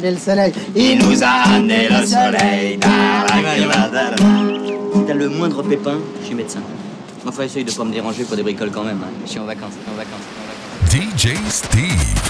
amenez le soleil Il nous a amené le soleil. Si t'as le moindre pépin, je suis médecin. Enfin, essaye de pas me déranger pour des bricoles quand même. hein. Je suis en vacances, en vacances, en vacances. DJ Steve.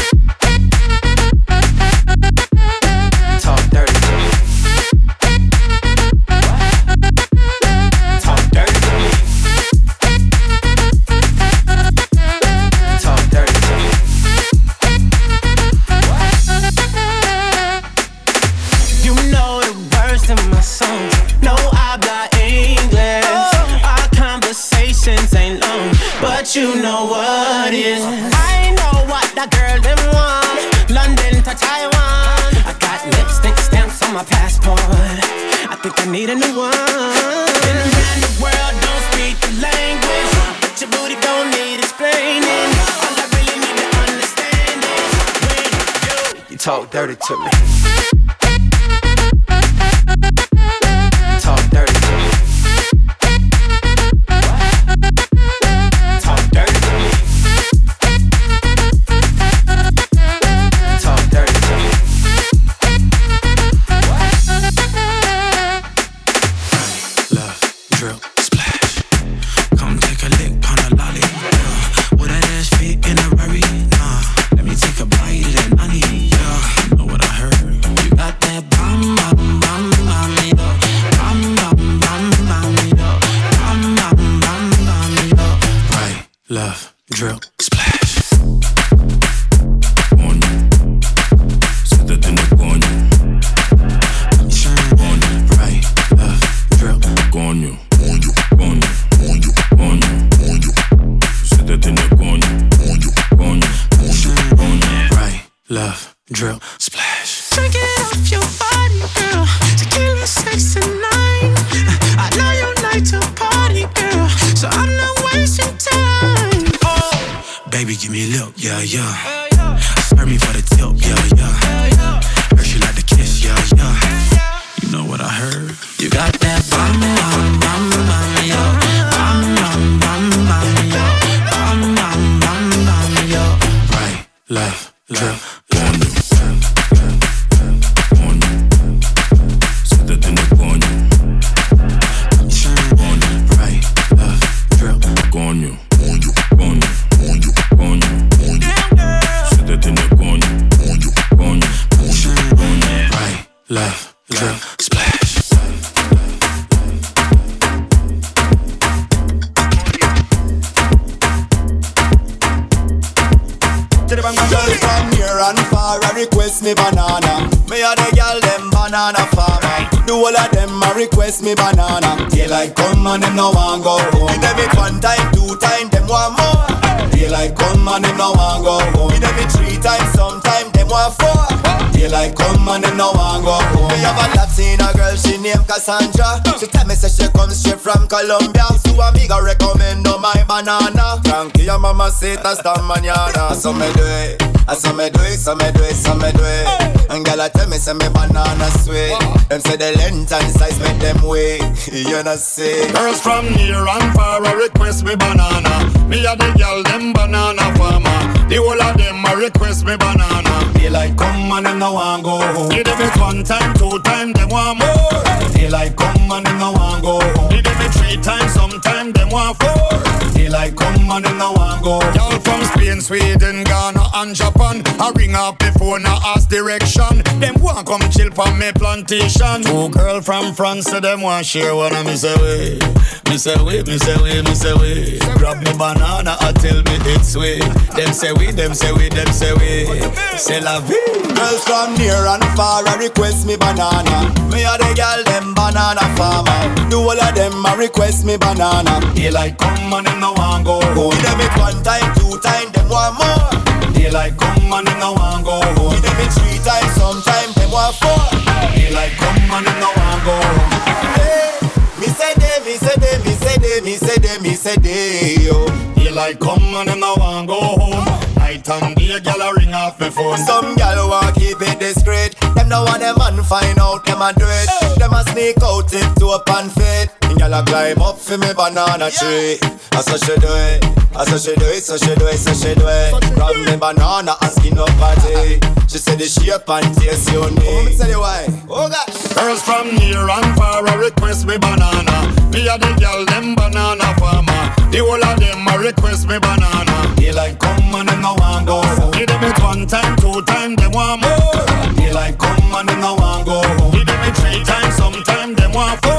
My passport. I think I need a new one. Been around the world, don't speak the language, but your booty don't need explaining. All I really need to understand is when you. You talk dirty to me. Cassandra. She tell me say she comes straight from Colombia. So a me go recommend no my banana. Frankie your mama say that's the manana. So me do it, I so me do it, so me do it, so me do it. And girl I tell me say me banana sweet. Them say the length and size make them wait. You know say. Girls from near and far a request me banana. Me a the girl them banana farmer. The whole of them a request me banana. Daylight come and them no want go home. Give them it one time, two time, them want more. Daylight come and them no want go home. Give them it three times, sometime them want four. Daylight come and them no want go. Y'all from Spain, Sweden, Ghana and Japan. I ring up before now ask direction. Them want come chill for me plantation. Two girl from France, so them want share one of me say way. Me say way, me say way, me say way. Grab me banana and tell me it's way. Them say we, them say we, them say we. Say la vie. Girls from near and far I request me banana. Me a the girl them banana farmer. Do all of them a request me banana. Daylight come and them no want go home. Give them it one time, two time, them want more. Daylight come and them no want go home. Give them it three times, sometime them want four. Daylight come and them no want go home. Hey, me say they, me say they, me say they, me say they, me say they, yo. Daylight come and them no want go home. Night and day, gyal a ring off me phone. Some gal want keep it discreet. Them no want them man find out them a do it. Them a sneak out into a pan fit. And gal a climb up for me banana tree. I so she do it. I so she do it. So she do it. So she do it. Grab me banana and skin up party. She said the shape and taste you need. Oh, let me tell you why. Oh gosh. Girls from near and far a request me banana. Me a the gyal them banana farmer. The whole of them a request me banana. Daylight come them want more. Daylight come and them no want go home. Give them it three times, sometime them want four.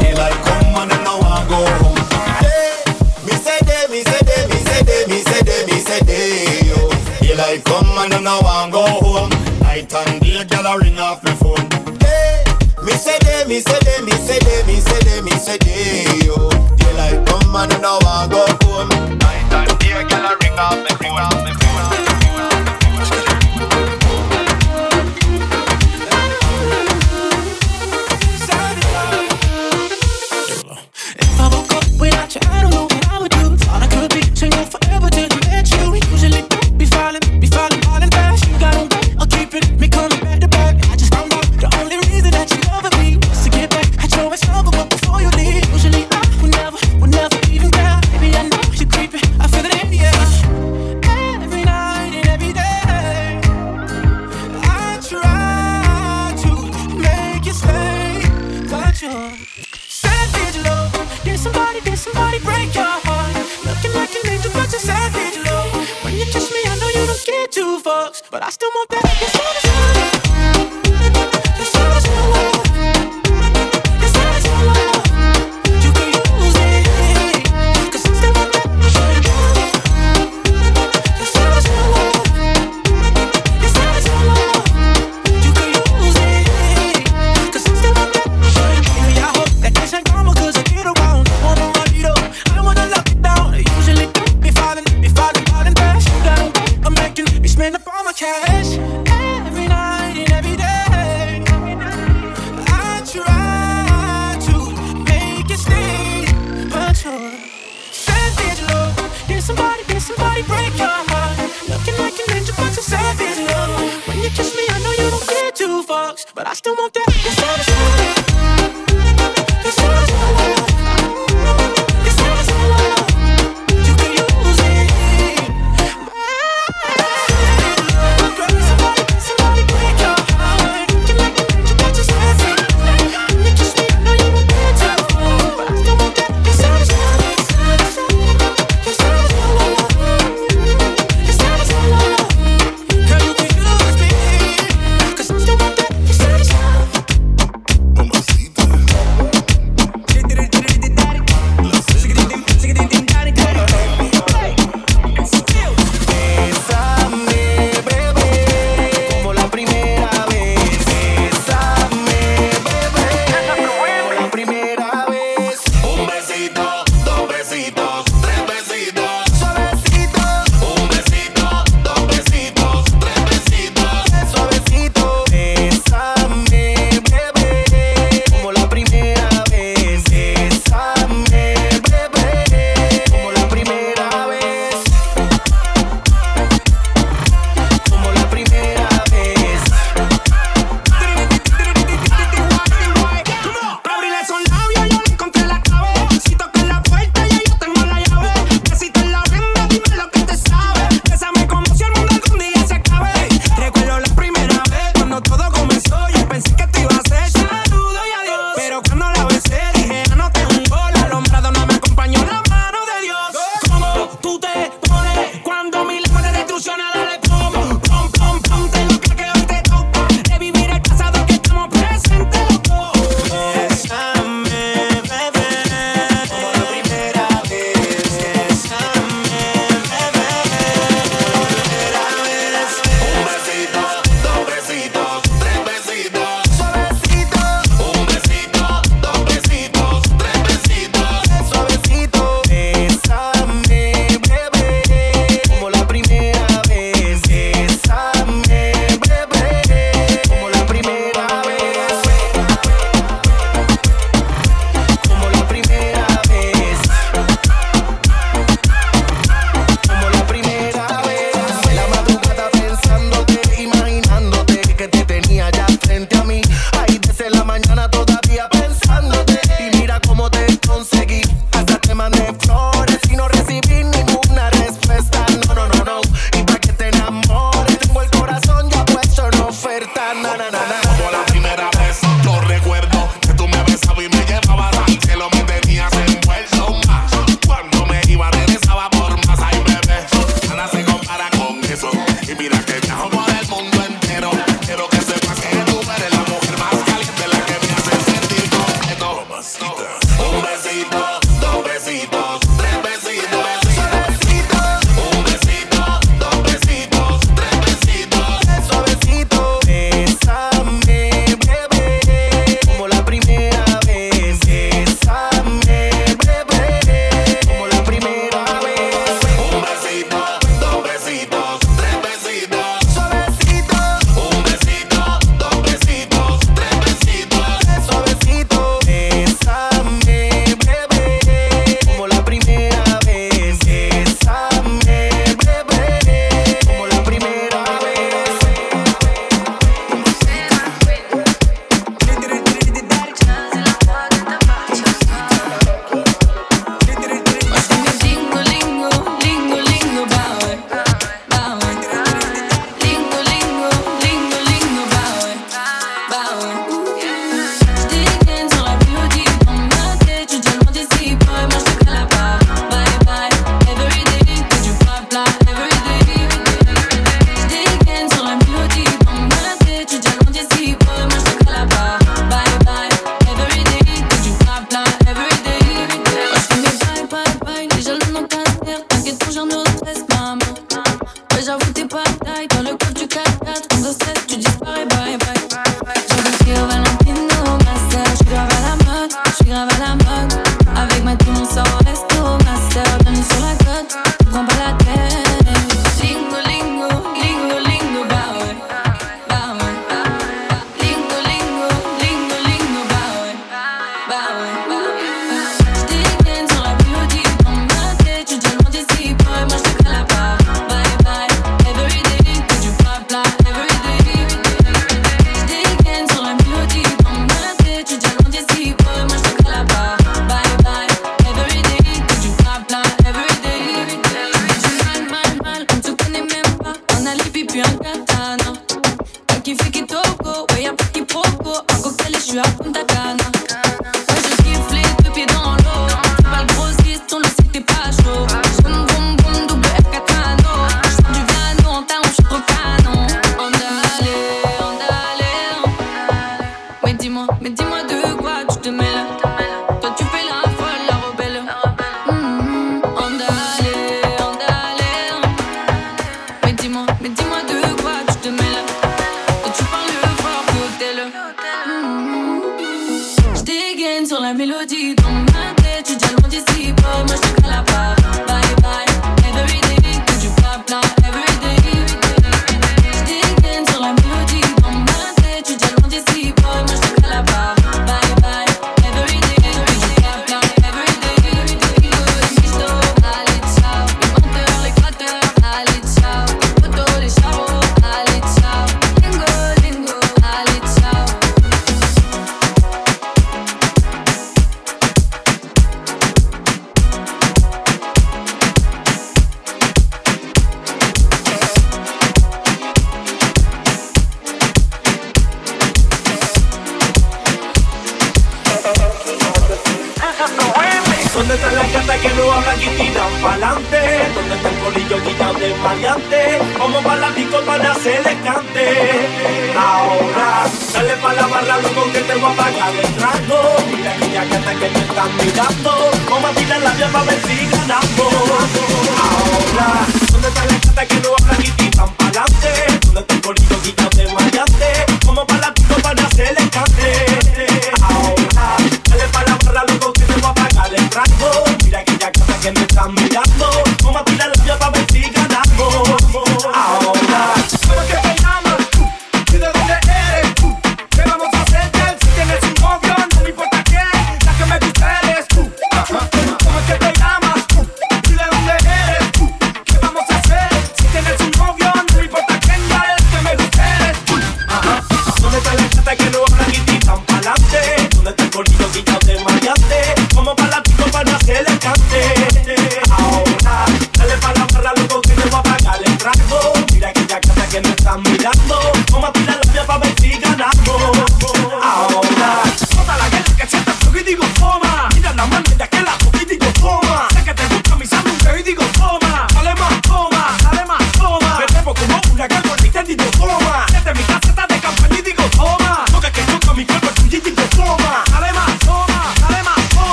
Daylight come and them no want go home. Hey, me say they, me say they, me say they, me say they, me say they, yo. Daylight come and them no want go home. Night and day, gyal a ring off me phone. Hey, me say they, me say they, me say they, me say they, me say they, yo. Daylight come and now I go home. Night and day, off me, ring off me, ring off me. Uh,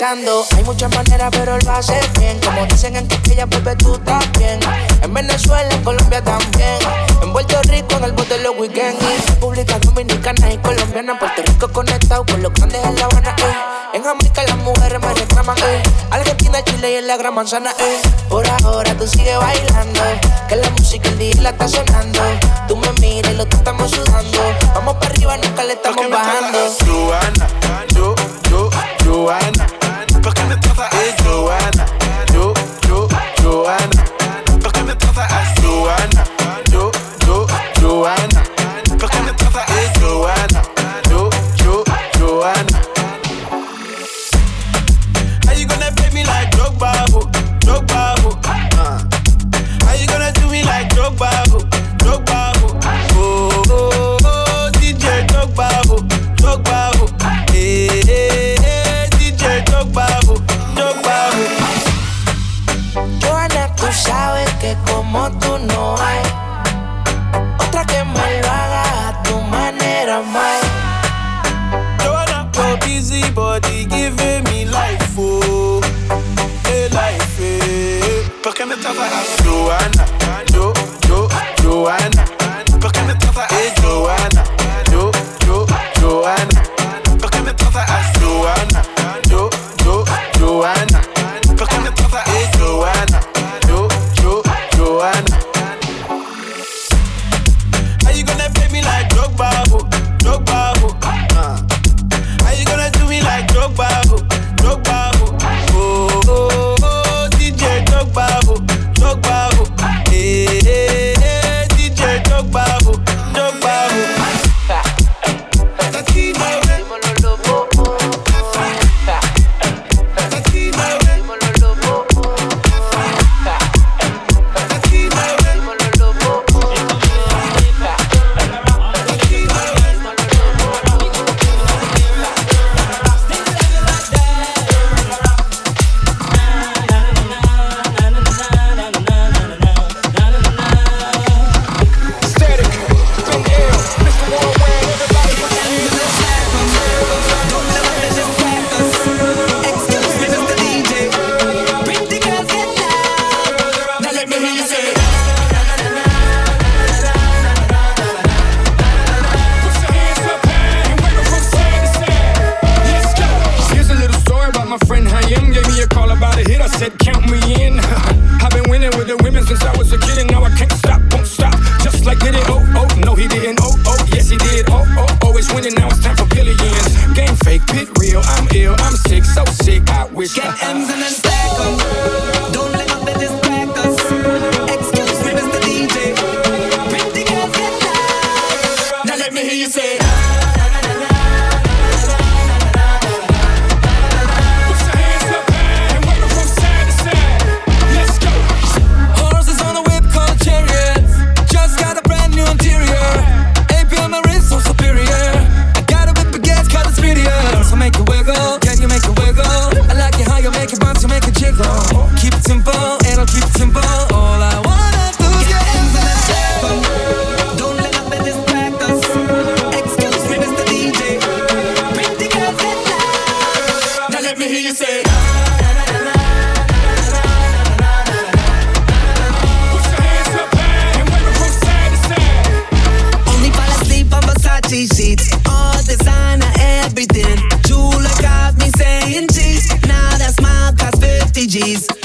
Hay muchas maneras, pero él va a hacer bien. Como dicen en Coquilla, vuelve tú también. En Venezuela, en Colombia también. En Puerto Rico, en el bote los weekends. República Dominicana y Colombiana. Puerto Rico conectado con los grandes en La Habana. Eh. En Jamaica las mujeres me reclaman. Eh. Argentina, Chile y en la gran manzana. Eh. Por ahora tú sigues bailando. Eh. Que la música el día la está sonando. Tú me miras y los dos estamos sudando. Vamos para arriba, nunca le estamos bajando. Joana, yo, yo, Joana. G's.